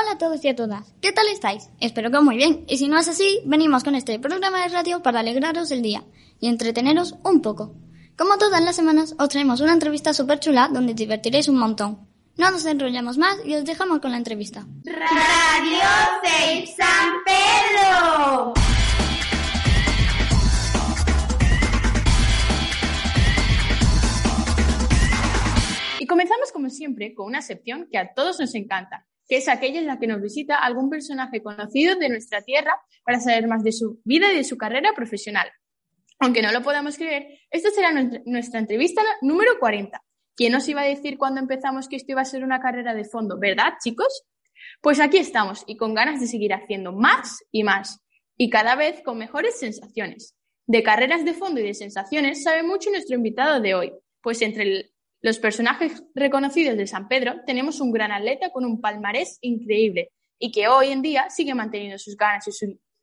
Hola a todos y a todas, ¿qué tal estáis? Espero que muy bien, y si no es así, venimos con este programa de radio para alegraros el día y entreteneros un poco. Como todas las semanas, os traemos una entrevista súper chula donde divertiréis un montón. No nos enrollamos más y os dejamos con la entrevista. Radio de San Pedro. Y comenzamos como siempre con una sección que a todos nos encanta, que es aquella en la que nos visita algún personaje conocido de nuestra tierra para saber más de su vida y de su carrera profesional. Aunque no lo podamos creer, esta será nuestra entrevista número 40. ¿Quién nos iba a decir cuando empezamos que esto iba a ser una carrera de fondo? ¿Verdad, chicos? Pues aquí estamos y con ganas de seguir haciendo más y más y cada vez con mejores sensaciones. De carreras de fondo y de sensaciones sabe mucho nuestro invitado de hoy, pues entre los personajes reconocidos de San Pedro tenemos un gran atleta con un palmarés increíble y que hoy en día sigue manteniendo sus ganas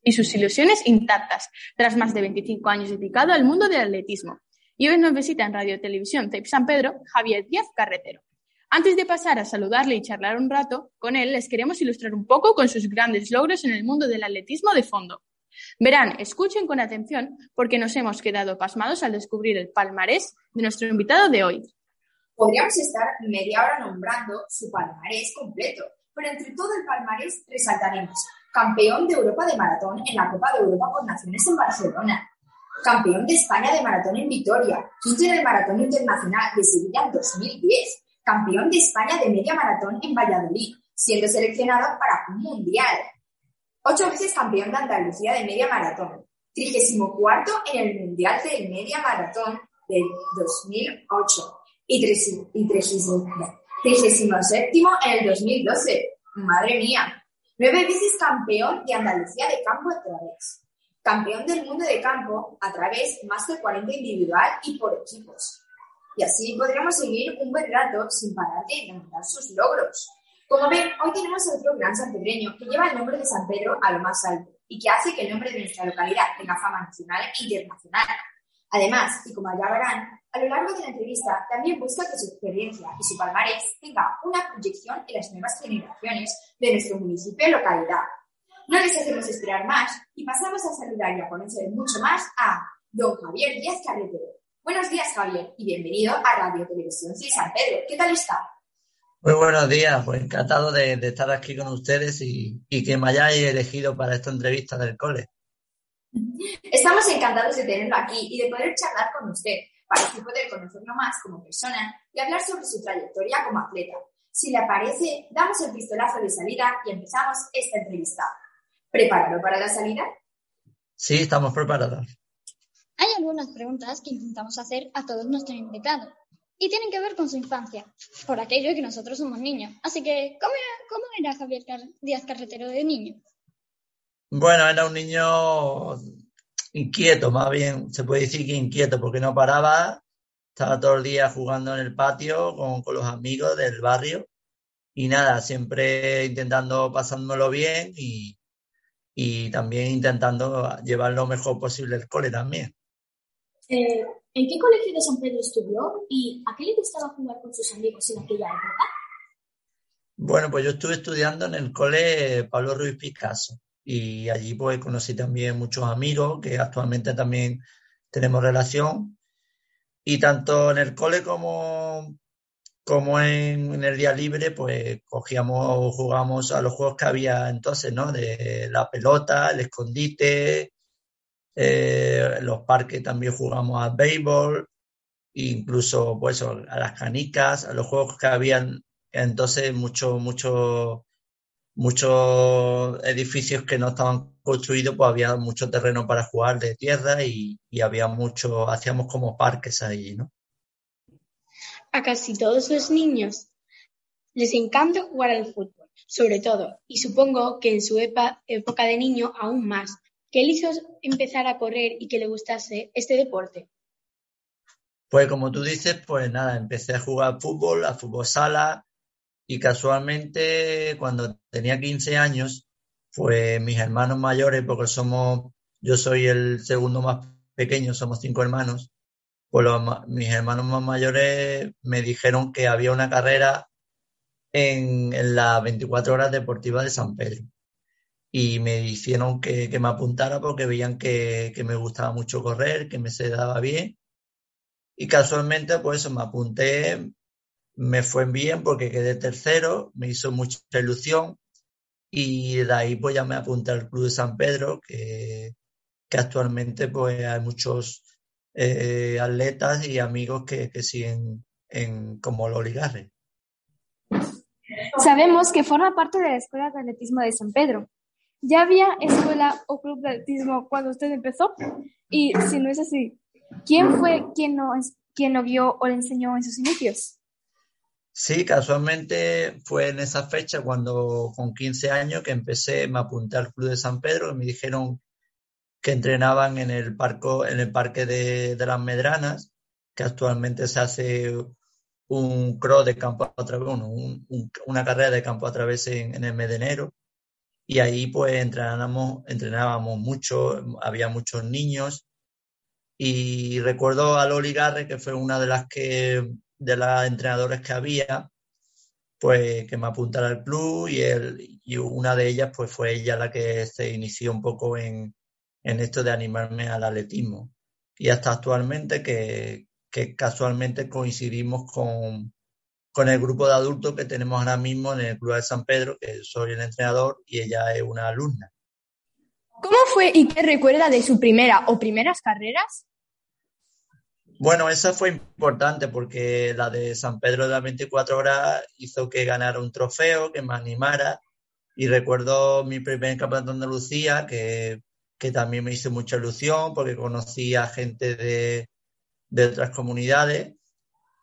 y, sus ilusiones intactas tras más de 25 años dedicado al mundo del atletismo. Y hoy nos visita en Radio Televisión San Pedro Javier Díaz Carretero. Antes de pasar a saludarle y charlar un rato con él, les queremos ilustrar un poco con sus grandes logros en el mundo del atletismo de fondo. Verán, escuchen con atención porque nos hemos quedado pasmados al descubrir el palmarés de nuestro invitado de hoy. Podríamos estar media hora nombrando su palmarés completo, pero entre todo el palmarés resaltaremos campeón de Europa de maratón en la Copa de Europa por Naciones en Barcelona, campeón de España de maratón en Vitoria, quinto en el Maratón Internacional de Sevilla en 2010, campeón de España de media maratón en Valladolid, siendo seleccionado para un mundial. Ocho veces campeón de Andalucía de media maratón, trigésimo cuarto en el Mundial de Media Maratón del 2008 y 37 en el 2012. Madre mía. Nueve veces campeón de Andalucía de campo a través. Campeón del mundo de campo a través más de 40 individual y por equipos. Y así podríamos seguir un buen rato sin parar de lamentar sus logros. Como ven, hoy tenemos otro gran sanpedreño que lleva el nombre de San Pedro a lo más alto y que hace que el nombre de nuestra localidad tenga fama nacional e internacional. Además, y como ya verán, a lo largo de la entrevista también busca que su experiencia y su palmarés tenga una proyección en las nuevas generaciones de nuestro municipio y localidad. No les hacemos esperar más y pasamos a saludar y a conocer mucho más a don Javier Díaz Carretero. Buenos días, Javier, y bienvenido a Radio Televisión Sí San Pedro. ¿Qué tal está? Muy buenos días, pues encantado de, estar aquí con ustedes y, y que me hayáis elegido para esta entrevista del cole. Estamos encantados de tenerlo aquí y de poder charlar con usted para así poder conocerlo más como persona y hablar sobre su trayectoria como atleta. Si le parece, damos el pistolazo de salida y empezamos esta entrevista. ¿Preparado para la salida? Sí, estamos preparados. Hay algunas preguntas que intentamos hacer a todos nuestros invitados y tienen que ver con su infancia, por aquello que nosotros somos niños. Así que, ¿cómo era, cómo era Javier Díaz Carretero de niño? Bueno, era un niño inquieto, más bien se puede decir que inquieto, porque no paraba, estaba todo el día jugando en el patio con, los amigos del barrio y nada, siempre intentando pasándomelo bien y, y también intentando llevar lo mejor posible el cole también. Eh, ¿En qué colegio de San Pedro estudió y a qué le gustaba jugar con sus amigos en aquella época? Bueno, pues yo estuve estudiando en el cole Pablo Ruiz Picasso y allí pues conocí también muchos amigos que actualmente también tenemos relación y tanto en el cole como, como en, el día libre pues cogíamos o jugábamos a los juegos que había entonces, ¿no? De la pelota, el escondite, eh, los parques también jugamos al béisbol, incluso pues a las canicas, a los juegos que habían entonces mucho, mucho muchos edificios que no estaban construidos, pues había mucho terreno para jugar de tierra y, había mucho, hacíamos como parques ahí, ¿no? A casi todos los niños les encanta jugar al fútbol, sobre todo, y supongo que en su época de niño aún más. ¿Qué le hizo empezar a correr y que le gustase este deporte? Pues como tú dices, pues nada, empecé a jugar fútbol, a fútbol sala, y casualmente cuando tenía 15 años, pues mis hermanos mayores, porque somos, yo soy el segundo más pequeño, somos cinco hermanos, pues mis hermanos más mayores me dijeron que había una carrera en, en las 24 horas deportivas de San Pedro. Y me hicieron que, que me apuntara porque veían que, que, me gustaba mucho correr, que me se daba bien. Y casualmente, pues me apunté, me fue bien porque quedé tercero, me hizo mucha ilusión. Y de ahí pues ya me apunté al Club de San Pedro, que, que actualmente pues hay muchos eh, atletas y amigos que, que siguen en, como Loli Garre. Sabemos que forma parte de la Escuela de Atletismo de San Pedro. ¿Ya había escuela o club de atletismo cuando usted empezó? Y si no es así, ¿quién fue quien lo, quien lo vio o le enseñó en sus inicios? Sí, casualmente fue en esa fecha cuando con 15 años que empecé, me apunté al Club de San Pedro y me dijeron que entrenaban en el, parco, en el Parque de, de las Medranas, que actualmente se hace un cross de campo a través, un, un, una carrera de campo a través en, en, el mes de enero. Y ahí pues entrenábamos, entrenábamos mucho, había muchos niños. Y recuerdo a Loli Garre, que fue una de las que, de las entrenadoras que había, pues que me apuntara al club y, él, y una de ellas pues fue ella la que se inició un poco en, en esto de animarme al atletismo. Y hasta actualmente que, que casualmente coincidimos con, con el grupo de adultos que tenemos ahora mismo en el Club de San Pedro, que soy el entrenador y ella es una alumna. ¿Cómo fue y qué recuerda de su primera o primeras carreras? Bueno, esa fue importante porque la de San Pedro de las 24 horas hizo que ganara un trofeo, que me animara. Y recuerdo mi primer campeonato de Andalucía, que, que también me hizo mucha ilusión porque conocí a gente de, de otras comunidades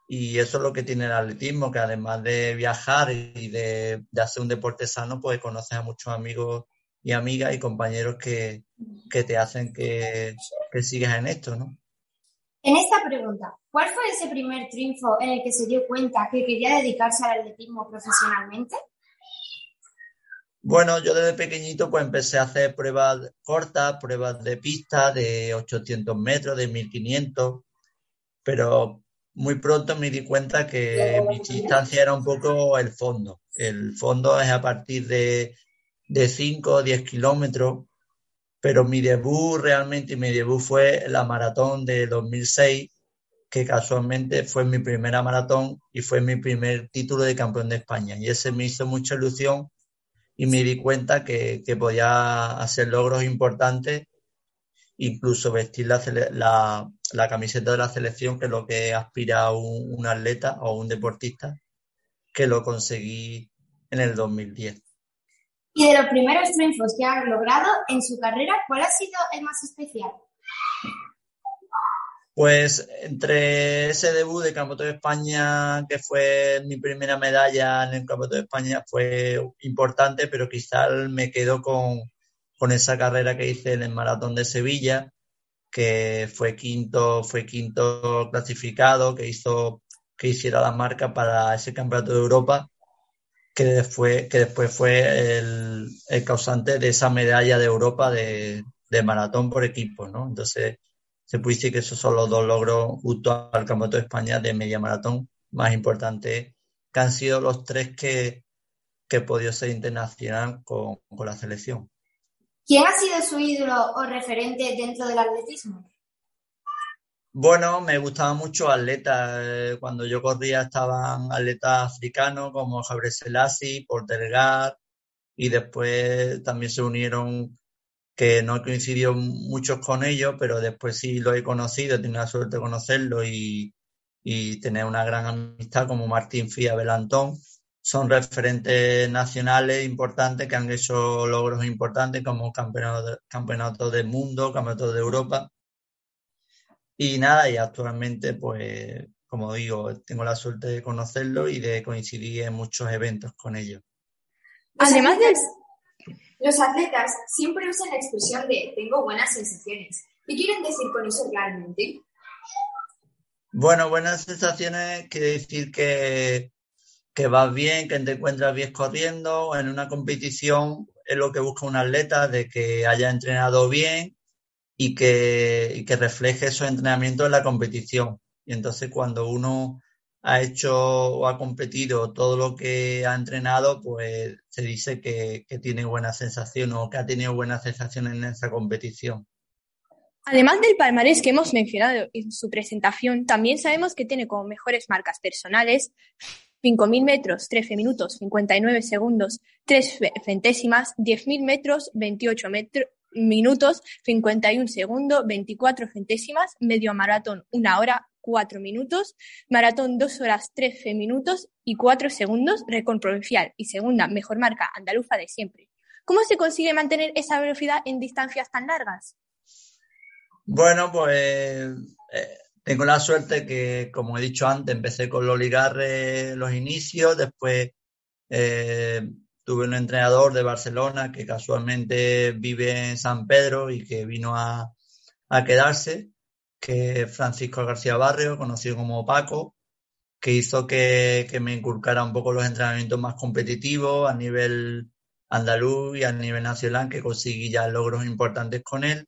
y eso es lo que tiene el atletismo, que además de viajar y de, de hacer un deporte sano, pues conoces a muchos amigos y amigas y compañeros que, que te hacen que, que sigas en esto, ¿no? En esta pregunta, ¿cuál fue ese primer triunfo en el que se dio cuenta que quería dedicarse al atletismo profesionalmente? Bueno, yo desde pequeñito pues empecé a hacer pruebas cortas, pruebas de pista de 800 metros, de 1500, pero muy pronto me di cuenta que mi distancia era un poco el fondo. El fondo es a partir de, de 5 o 10 kilómetros, pero mi debut realmente, mi debut fue la maratón de 2006, que casualmente fue mi primera maratón y fue mi primer título de campeón de España. Y ese me hizo mucha ilusión y me di cuenta que, que podía hacer logros importantes incluso vestir la, la, la, camiseta de la selección, que es lo que aspira un, un atleta o un deportista, que lo conseguí en el 2010. Y de los primeros triunfos que ha logrado en su carrera, ¿cuál ha sido el más especial? Pues entre ese debut de Campeonato de España, que fue mi primera medalla en el Campeonato de España, fue importante, pero quizás me quedo con, con esa carrera que hice en el Maratón de Sevilla, que fue quinto, fue quinto clasificado, que hizo que hiciera la marca para ese campeonato de Europa, que después, que después fue el, causante de esa medalla de Europa de, de maratón por equipo, ¿no? Entonces, se puede decir que esos son los dos logros junto al Campeonato de España de media maratón más importantes, que han sido los tres que, que he podido ser internacional con, con la selección. ¿Quién ha sido su ídolo o referente dentro del atletismo? Bueno, me gustaban mucho atletas. Cuando yo corría estaban atletas africanos como Javier Selassie, Portergar, y después también se unieron, que no he coincidido muchos con ellos, pero después sí lo he conocido, he tenido la suerte de conocerlo y, y tener una gran amistad como Martín Fía Belantón, son referentes nacionales importantes que han hecho logros importantes como campeonatos campeonato del mundo, campeonatos de Europa. Y nada, y actualmente, pues, como digo, tengo la suerte de conocerlo y de coincidir en muchos eventos con ellos. Además de... Los atletas siempre usan la expresión de tengo buenas sensaciones. ¿Qué quieren decir con eso realmente? Bueno, buenas sensaciones quiere decir que que vas bien, que te encuentras bien corriendo. En una competición es lo que busca un atleta, de que haya entrenado bien y que, y que refleje esos entrenamientos en la competición. Y entonces cuando uno ha hecho o ha competido todo lo que ha entrenado, pues se dice que, tiene buena sensación o que ha tenido buena sensación en esa competición. Además del palmarés que hemos mencionado en su presentación, también sabemos que tiene como mejores marcas personales 5.000 metros, 13 minutos, 59 segundos, 3 centésimas, 10.000 metros, 28 minutos, 51 segundos, 24 centésimas, medio maratón, 1 hora, 4 minutos, maratón 2 horas 13 minutos y 4 segundos, récord provincial y segunda mejor marca andaluza de siempre. ¿Cómo se consigue mantener esa velocidad en distancias tan largas? Bueno, pues eh, tengo la suerte que, como he dicho antes, empecé con los ligarres los inicios, después eh, tuve un entrenador de Barcelona que casualmente vive en San Pedro y que vino a, quedarse, que Francisco García Barrio, conocido como Paco, que hizo que, me inculcara un poco los entrenamientos más competitivos a nivel andaluz y a nivel nacional, que conseguí ya logros importantes con él.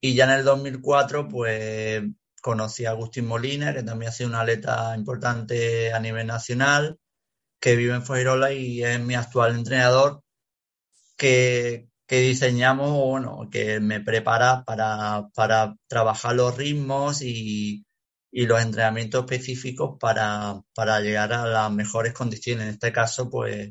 Y ya en el 2004, pues conocí a Agustín Molina, que también ha sido un atleta importante a nivel nacional, que vive en Fuengirola y es mi actual entrenador, que, diseñamos, bueno, que me prepara para, trabajar los ritmos y, los entrenamientos específicos para, llegar a las mejores condiciones. En este caso, pues,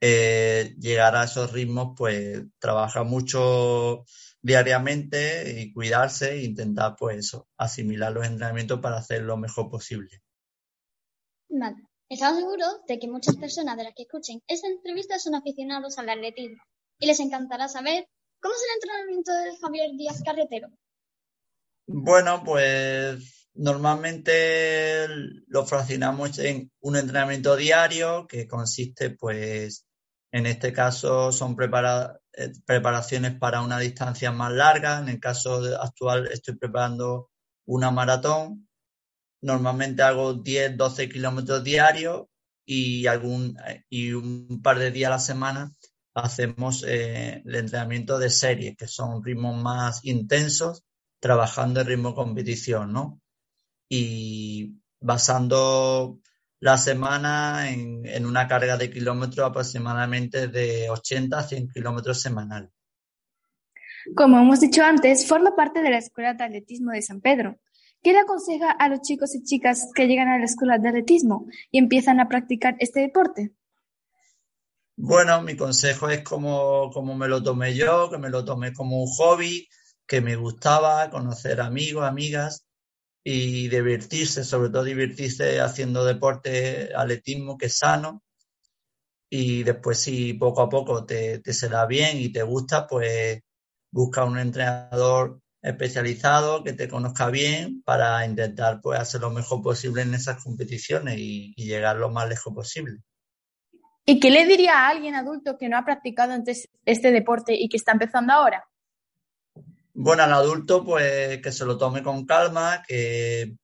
eh, llegar a esos ritmos, pues, trabaja mucho diariamente y cuidarse e intentar pues eso, asimilar los entrenamientos para hacer lo mejor posible. Vale. Estamos seguros de que muchas personas de las que escuchen esta entrevista son aficionados al atletismo y les encantará saber cómo es el entrenamiento de Javier Díaz Carretero. Bueno, pues normalmente lo fraccionamos en un entrenamiento diario que consiste pues en este caso son eh, preparaciones para una distancia más larga. En el caso actual estoy preparando una maratón. Normalmente hago 10, 12 kilómetros diarios y, algún, y un par de días a la semana hacemos eh, el entrenamiento de series, que son ritmos más intensos, trabajando en ritmo de competición, ¿no? Y basando la semana en, una carga de kilómetros aproximadamente de 80 a 100 kilómetros semanal. Como hemos dicho antes, forma parte de la Escuela de Atletismo de San Pedro. ¿Qué le aconseja a los chicos y chicas que llegan a la Escuela de Atletismo y empiezan a practicar este deporte? Bueno, mi consejo es como, como me lo tomé yo, que me lo tomé como un hobby, que me gustaba conocer amigos, amigas y divertirse, sobre todo divertirse haciendo deporte, atletismo que es sano. Y después si poco a poco te, te se da bien y te gusta, pues busca un entrenador especializado que te conozca bien para intentar pues hacer lo mejor posible en esas competiciones y, y llegar lo más lejos posible. ¿Y qué le diría a alguien adulto que no ha practicado antes este deporte y que está empezando ahora? Bueno, al adulto, pues que se lo tome con calma, que,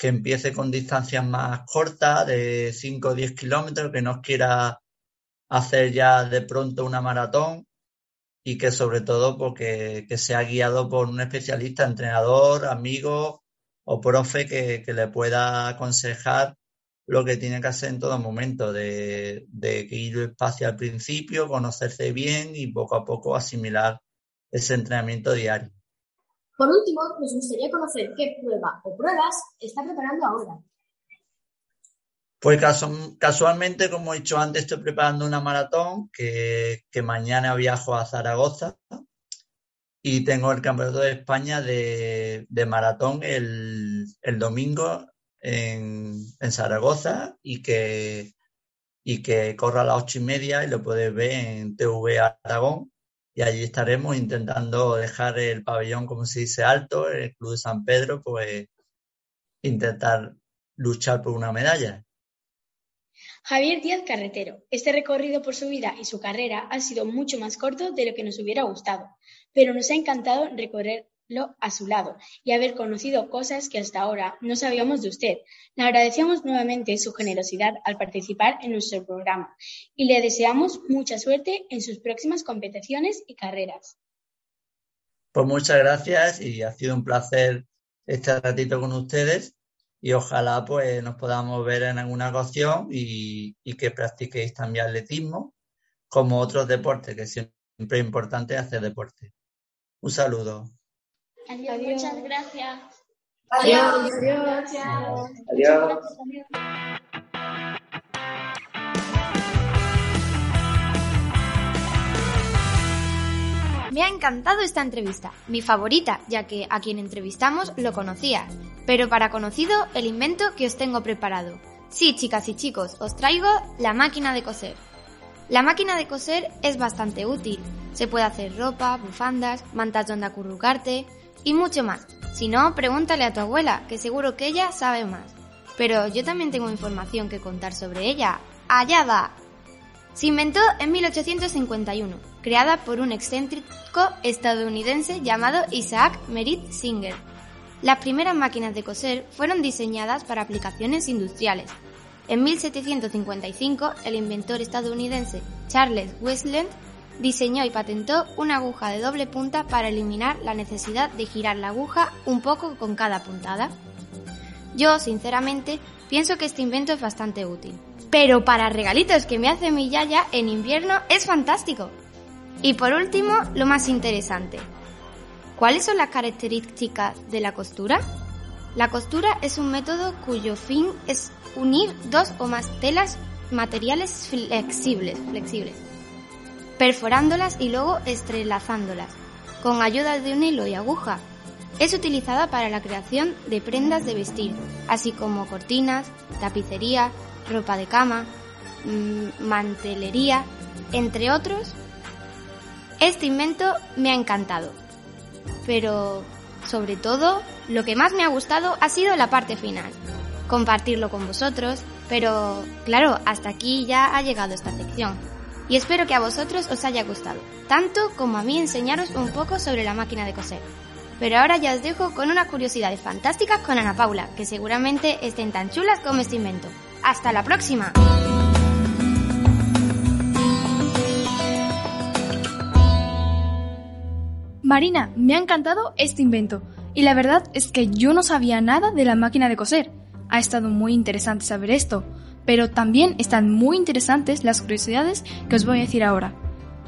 empiece con distancias más cortas, de 5 o 10 kilómetros, que no quiera hacer ya de pronto una maratón y que sobre todo porque pues, que sea guiado por un especialista, entrenador, amigo o profe que, que le pueda aconsejar lo que tiene que hacer en todo momento, de, de ir despacio al principio, conocerse bien y poco a poco asimilar ese entrenamiento diario. Por último, nos gustaría conocer qué prueba o pruebas está preparando ahora. Pues casualmente, como he dicho antes, estoy preparando una maratón que, mañana viajo a Zaragoza y tengo el Campeonato de España de, maratón el, domingo en, Zaragoza y que, y que corra a las ocho y media y lo puedes ver en TV Aragón y allí estaremos intentando dejar el pabellón, como se dice, alto, el Club de San Pedro, pues intentar luchar por una medalla. Javier Díaz Carretero, este recorrido por su vida y su carrera ha sido mucho más corto de lo que nos hubiera gustado, pero nos ha encantado recorrer a su lado y haber conocido cosas que hasta ahora no sabíamos de usted. Le agradecemos nuevamente su generosidad al participar en nuestro programa y le deseamos mucha suerte en sus próximas competiciones y carreras. Pues muchas gracias y ha sido un placer ratito con ustedes y ojalá pues nos podamos ver en alguna ocasión y, y que practiquéis también atletismo como otros deportes, que siempre es importante hacer deporte. Un saludo. Adiós. Muchas gracias. Adiós. Adiós. Adiós. Me ha encantado esta entrevista, mi favorita, ya que a quien entrevistamos lo conocía. Pero para conocido, el invento que os tengo preparado. Sí, chicas y chicos, os traigo la máquina de coser. La máquina de coser es bastante útil. Se puede hacer ropa, bufandas, mantas donde acurrucarte y mucho más. Si no, pregúntale a tu abuela, que seguro que ella sabe más. Pero yo también tengo información que contar sobre ella. ¡Allá va! Se inventó en 1851, creada por un excéntrico estadounidense llamado Isaac Merritt Singer. Las primeras máquinas de coser fueron diseñadas para aplicaciones industriales. En 1755, el inventor estadounidense Charles Westland diseñó y patentó una aguja de doble punta para eliminar la necesidad de girar la aguja un poco con cada puntada. Yo, sinceramente, pienso que este invento es bastante útil. Pero para regalitos que me hace mi yaya en invierno es fantástico. Y por último, lo más interesante. ¿Cuáles son las características de la costura? La costura es un método cuyo fin es unir dos o más telas materiales flexibles, flexibles perforándolas y luego estrelazándolas, con ayuda de un hilo y aguja. Es utilizada para la creación de prendas de vestir, así como cortinas, tapicería, ropa de cama, mm, mantelería, entre otros. Este invento me ha encantado, pero sobre todo lo que más me ha gustado ha sido la parte final, compartirlo con vosotros, pero claro, hasta aquí ya ha llegado esta sección. Y espero que a vosotros os haya gustado, tanto como a mí enseñaros un poco sobre la máquina de coser. Pero ahora ya os dejo con unas curiosidades fantásticas con Ana Paula, que seguramente estén tan chulas como este invento. ¡Hasta la próxima! Marina, me ha encantado este invento. Y la verdad es que yo no sabía nada de la máquina de coser. Ha estado muy interesante saber esto, pero también están muy interesantes las curiosidades que os voy a decir ahora.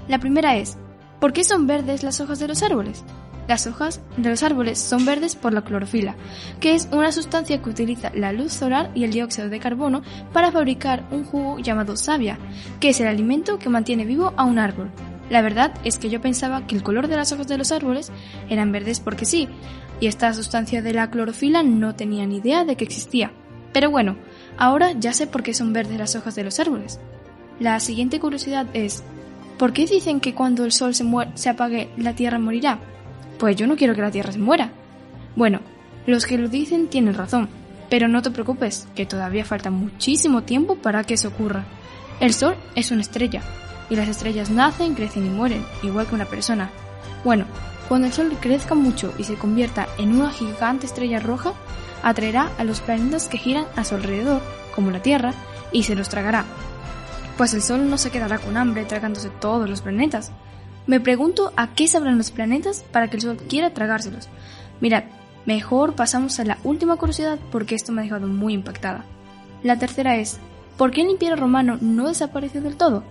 La primera es, ¿por qué son verdes las hojas de los árboles? Las hojas de los árboles son verdes por la clorofila, que es una sustancia que utiliza la luz solar y el dióxido de carbono para fabricar un jugo llamado savia, que es el alimento que mantiene vivo a un árbol. La verdad es que yo pensaba que el color de las hojas de los árboles eran verdes porque sí, y esta sustancia de la clorofila no tenía ni idea de que existía. Pero bueno, ahora ya sé por qué son verdes las hojas de los árboles. La siguiente curiosidad es, ¿por qué dicen que cuando el sol se, se apague la Tierra morirá? Pues yo no quiero que la Tierra se muera. Bueno, los que lo dicen tienen razón, pero no te preocupes, que todavía falta muchísimo tiempo para que eso ocurra. El Sol es una estrella, y las estrellas nacen, crecen y mueren, igual que una persona. Bueno, cuando el Sol crezca mucho y se convierta en una gigante estrella roja, atraerá a los planetas que giran a su alrededor, como la Tierra, y se los tragará. Pues el Sol no se quedará con hambre tragándose todos los planetas, me pregunto a qué sabrán los planetas para que el Sol quiera tragárselos. Mirad, mejor pasamos a la última curiosidad porque esto me ha dejado muy impactada. La tercera es, ¿por qué el Imperio Romano no desapareció del todo?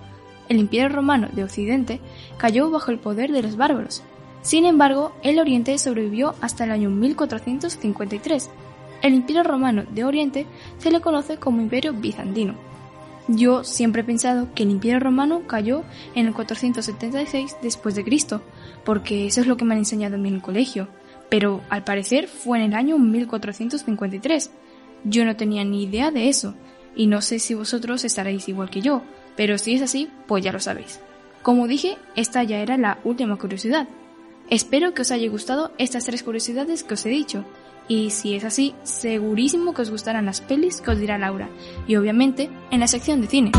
El Imperio Romano de Occidente cayó bajo el poder de los bárbaros. Sin embargo, el Oriente sobrevivió hasta el año 1453. El Imperio Romano de Oriente se le conoce como Imperio Bizantino. Yo siempre he pensado que el Imperio Romano cayó en el 476 después de Cristo, porque eso es lo que me han enseñado en mi colegio, pero al parecer fue en el año 1453. Yo no tenía ni idea de eso, y no sé si vosotros estaréis igual que yo, pero si es así, pues ya lo sabéis. Como dije, esta ya era la última curiosidad. Espero que os haya gustado estas tres curiosidades que os he dicho, y si es así, segurísimo que os gustarán las pelis que os dirá Laura. Y obviamente en la sección de cine.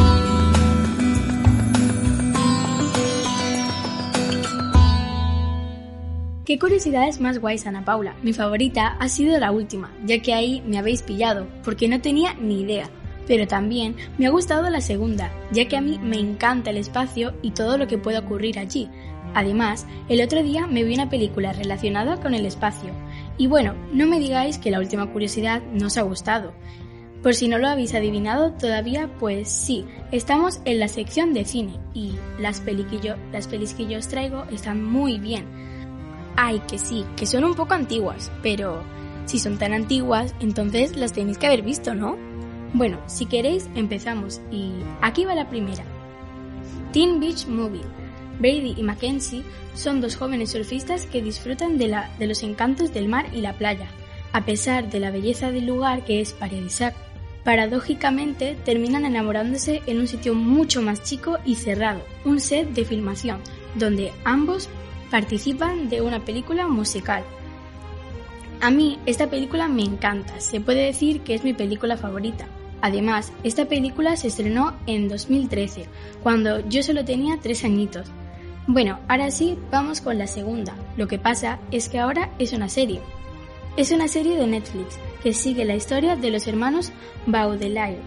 Qué curiosidades más guays, Ana Paula. Mi favorita ha sido la última, ya que ahí me habéis pillado, porque no tenía ni idea. Pero también me ha gustado la segunda, ya que a mí me encanta el espacio y todo lo que puede ocurrir allí. Además, el otro día me vi una película relacionada con el espacio Y bueno, no me digáis que la última curiosidad no os ha gustado. Por si no lo habéis adivinado todavía, pues sí, estamos en la sección de cine y las, las pelis que yo os traigo están muy bien. Ay, que sí, que son un poco antiguas, pero si son tan antiguas, entonces las tenéis que haber visto, ¿no? Bueno, si queréis, empezamos y aquí va la primera. Teen Beach Movie. Brady y Mackenzie son dos jóvenes surfistas que disfrutan de, la, de los encantos del mar y la playa, a pesar de la belleza del lugar que es paradisíaco. Paradójicamente, terminan enamorándose en un sitio mucho más chico y cerrado, un set de filmación, donde ambos participan de una película musical. A mí esta película me encanta, se puede decir que es mi película favorita. Además, esta película se estrenó en 2013, cuando yo solo tenía tres añitos. Bueno, ahora sí, vamos con la segunda. Lo que pasa es que ahora es una serie. Es una serie de Netflix que sigue la historia de los hermanos Baudelaire,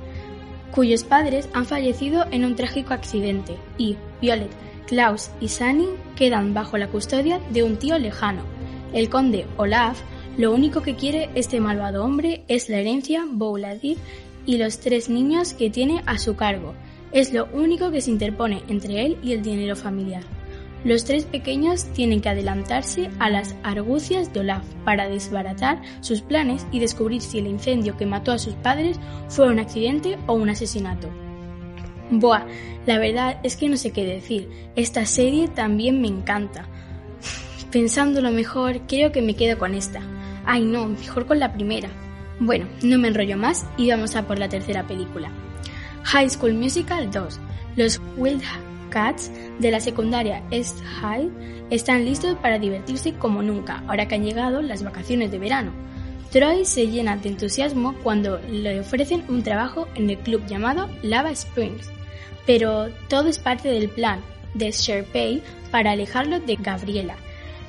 cuyos padres han fallecido en un trágico accidente y Violet, Klaus y Sunny quedan bajo la custodia de un tío lejano. El conde Olaf lo único que quiere este malvado hombre es la herencia Bouladid y los tres niños que tiene a su cargo. Es lo único que se interpone entre él y el dinero familiar. Los tres pequeños tienen que adelantarse a las argucias de Olaf para desbaratar sus planes y descubrir si el incendio que mató a sus padres fue un accidente o un asesinato. Buah, la verdad es que no sé qué decir. Esta serie también me encanta. Pensándolo mejor, creo que me quedo con esta. Ay no, mejor con la primera. Bueno, no me enrollo más y vamos a por la tercera película. High School Musical 2. Los Wild Cats de la secundaria East High están listos para divertirse como nunca, ahora que han llegado las vacaciones de verano. Troy se llena de entusiasmo cuando le ofrecen un trabajo en el club llamado Lava Springs, pero todo es parte del plan de Sherpay para alejarlo de Gabriela,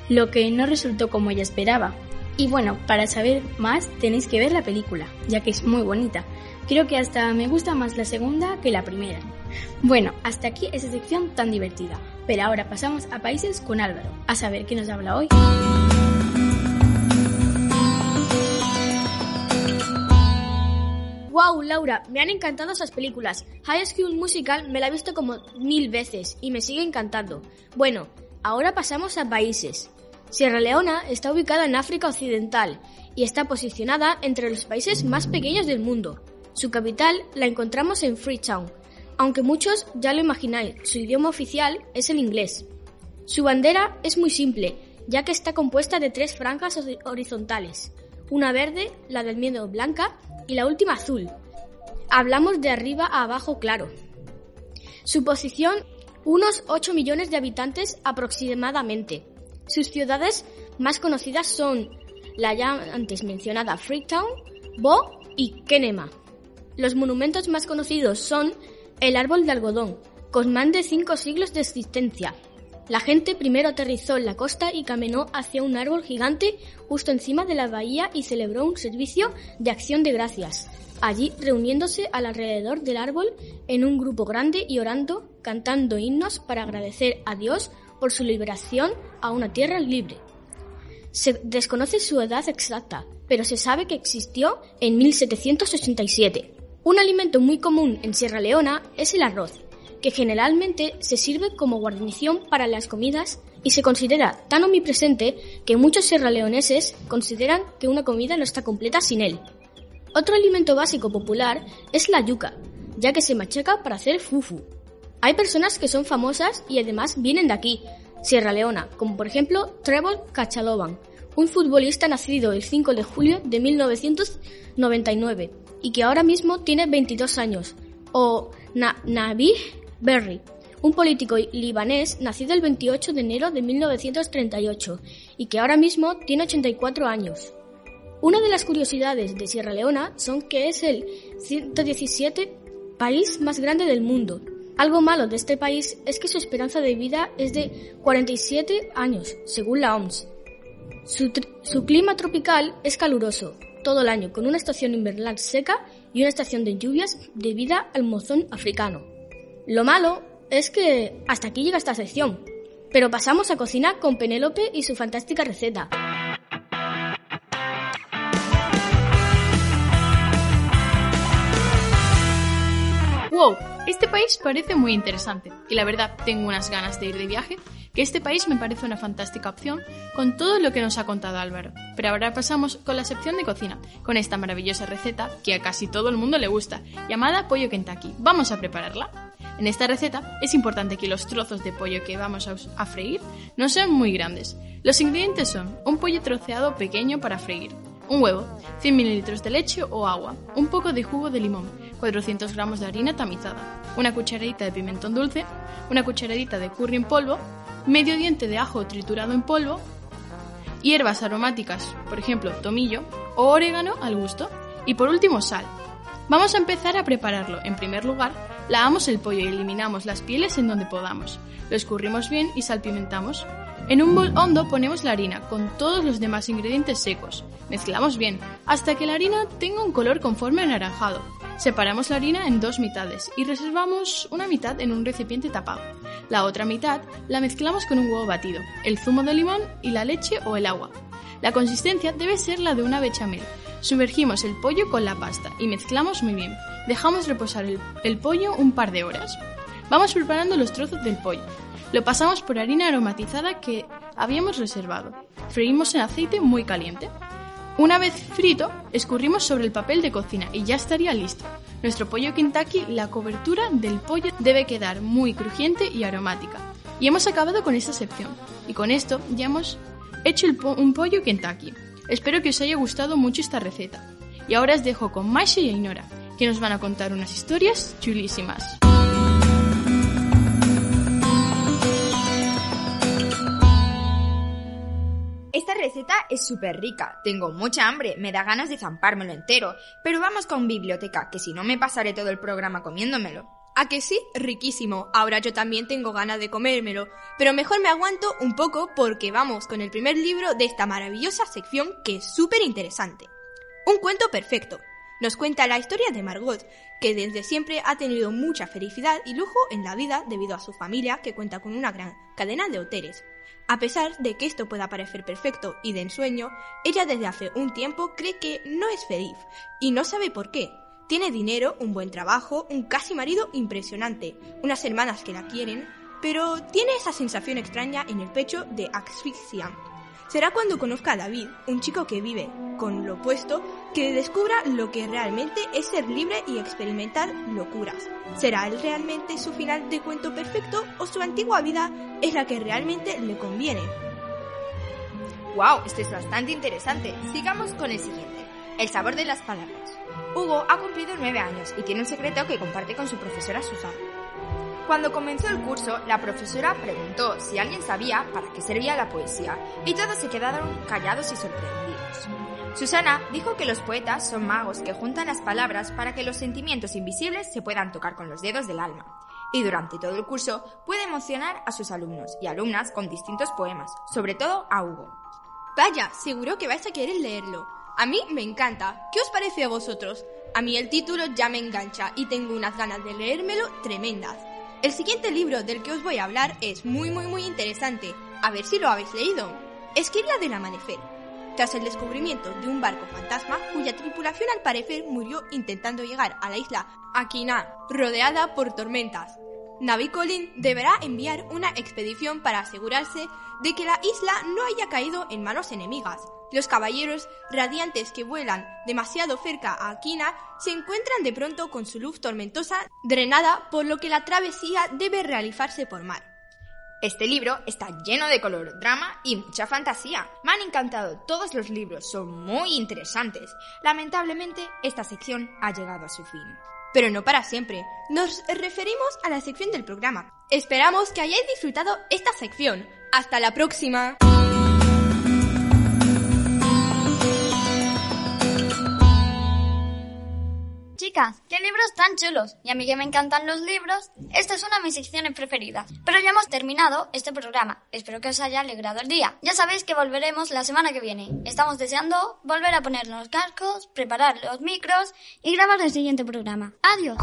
lo que no resultó como ella esperaba. Y bueno, para saber más tenéis que ver la película, ya que es muy bonita. Creo que hasta me gusta más la segunda que la primera. Bueno, hasta aquí esa sección tan divertida. Pero ahora pasamos a países con Álvaro, a saber qué nos habla hoy. ¡Wow, Laura! Me han encantado esas películas. High School Musical me la he visto como mil veces y me sigue encantando. Bueno, ahora pasamos a países. Sierra Leona está ubicada en África Occidental y está posicionada entre los países más pequeños del mundo. Su capital la encontramos en Freetown, aunque muchos ya lo imagináis, su idioma oficial es el inglés. Su bandera es muy simple, ya que está compuesta de tres franjas horizontales, una verde, la del miedo blanca y la última azul. Hablamos de arriba a abajo claro. Su posición, unos 8 millones de habitantes aproximadamente. Sus ciudades más conocidas son la ya antes mencionada Freetown, Bo y Kenema. Los monumentos más conocidos son el árbol de algodón, con más de cinco siglos de existencia. La gente primero aterrizó en la costa y caminó hacia un árbol gigante justo encima de la bahía y celebró un servicio de acción de gracias. Allí reuniéndose alrededor del árbol en un grupo grande y orando, cantando himnos para agradecer a Dios por su liberación a una tierra libre. Se desconoce su edad exacta, pero se sabe que existió en 1787. Un alimento muy común en Sierra Leona es el arroz, que generalmente se sirve como guarnición para las comidas y se considera tan omnipresente que muchos sierraleoneses consideran que una comida no está completa sin él. Otro alimento básico popular es la yuca, ya que se machaca para hacer fufu. Hay personas que son famosas y además vienen de aquí, Sierra Leona, como por ejemplo Trevor Cachaloban, un futbolista nacido el 5 de julio de 1999 y que ahora mismo tiene 22 años, o Nabih Berri, un político libanés nacido el 28 de enero de 1938 y que ahora mismo tiene 84 años. Una de las curiosidades de Sierra Leona son que es el 117 país más grande del mundo. Algo malo de este país es que su esperanza de vida es de 47 años, según la OMS. Su, su clima tropical es caluroso, todo el año, con una estación invernal seca y una estación de lluvias debida al mozón africano. Lo malo es que hasta aquí llega esta sección, pero pasamos a cocina con Penélope y su fantástica receta. ¡Wow! Este país parece muy interesante y la verdad tengo unas ganas de ir de viaje este país me parece una fantástica opción con todo lo que nos ha contado Álvaro. Pero ahora pasamos con la sección de cocina, con esta maravillosa receta que a casi todo el mundo le gusta, llamada pollo Kentucky. Vamos a prepararla. En esta receta es importante que los trozos de pollo que vamos a freír no sean muy grandes. Los ingredientes son un pollo troceado pequeño para freír, un huevo, 100 ml de leche o agua, un poco de jugo de limón, 400 gramos de harina tamizada, una cucharadita de pimentón dulce, una cucharadita de curry en polvo, medio diente de ajo triturado en polvo, hierbas aromáticas, por ejemplo, tomillo o orégano al gusto, y por último sal. Vamos a empezar a prepararlo. En primer lugar, lavamos el pollo y eliminamos las pieles en donde podamos. Lo escurrimos bien y salpimentamos. En un bol hondo ponemos la harina con todos los demás ingredientes secos. Mezclamos bien hasta que la harina tenga un color conforme anaranjado. Separamos la harina en dos mitades y reservamos una mitad en un recipiente tapado. La otra mitad la mezclamos con un huevo batido, el zumo de limón y la leche o el agua. La consistencia debe ser la de una bechamel. Sumergimos el pollo con la pasta y mezclamos muy bien. Dejamos reposar el, el pollo un par de horas. Vamos preparando los trozos del pollo. Lo pasamos por harina aromatizada que habíamos reservado. Freímos en aceite muy caliente. Una vez frito, escurrimos sobre el papel de cocina y ya estaría listo. Nuestro pollo Kentucky, la cobertura del pollo debe quedar muy crujiente y aromática. Y hemos acabado con esta sección. Y con esto ya hemos hecho un pollo Kentucky. Espero que os haya gustado mucho esta receta. Y ahora os dejo con Maisha y Ainora, que nos van a contar unas historias chulísimas. Esta receta es súper rica. Tengo mucha hambre, me da ganas de zampármelo entero. Pero vamos con biblioteca, que si no me pasaré todo el programa comiéndomelo. ¿A que sí? Riquísimo. Ahora yo también tengo ganas de comérmelo. Pero mejor me aguanto un poco porque vamos con el primer libro de esta maravillosa sección que es súper interesante. Un cuento perfecto. Nos cuenta la historia de Margot, que desde siempre ha tenido mucha felicidad y lujo en la vida debido a su familia que cuenta con una gran cadena de hoteles. A pesar de que esto pueda parecer perfecto y de ensueño, ella desde hace un tiempo cree que no es feliz y no sabe por qué. Tiene dinero, un buen trabajo, un casi marido impresionante, unas hermanas que la quieren, pero tiene esa sensación extraña en el pecho de asfixia. Será cuando conozca a David, un chico que vive con lo opuesto, que descubra lo que realmente es ser libre y experimentar locuras. ¿Será él realmente su final de cuento perfecto o su antigua vida es la que realmente le conviene? ¡Wow! Esto es bastante interesante. Sigamos con el siguiente. El sabor de las palabras. Hugo ha cumplido nueve años y tiene un secreto que comparte con su profesora Susana. Cuando comenzó el curso, la profesora preguntó si alguien sabía para qué servía la poesía y todos se quedaron callados y sorprendidos. Susana dijo que los poetas son magos que juntan las palabras para que los sentimientos invisibles se puedan tocar con los dedos del alma. Y durante todo el curso puede emocionar a sus alumnos y alumnas con distintos poemas, sobre todo a Hugo. Vaya, seguro que vais a querer leerlo. A mí me encanta. ¿Qué os parece a vosotros? A mí el título ya me engancha y tengo unas ganas de leérmelo tremendas. El siguiente libro del que os voy a hablar es muy muy muy interesante. A ver si lo habéis leído. Esquirla del amanecer. Tras el descubrimiento de un barco fantasma cuya tripulación al parecer murió intentando llegar a la isla Aquina, rodeada por tormentas. Navi Colin deberá enviar una expedición para asegurarse de que la isla no haya caído en manos enemigas. Los caballeros radiantes que vuelan demasiado cerca a Aquina se encuentran de pronto con su luz tormentosa drenada, por lo que la travesía debe realizarse por mar. Este libro está lleno de color, drama y mucha fantasía. Me han encantado todos los libros, son muy interesantes. Lamentablemente, esta sección ha llegado a su fin. Pero no para siempre. Nos referimos a la sección del programa. Esperamos que hayáis disfrutado esta sección. Hasta la próxima. Qué libros tan chulos. Y a mí que me encantan los libros, esta es una de mis secciones preferidas. Pero ya hemos terminado este programa. Espero que os haya alegrado el día. Ya sabéis que volveremos la semana que viene. Estamos deseando volver a ponernos los cascos, preparar los micros y grabar el siguiente programa. Adiós.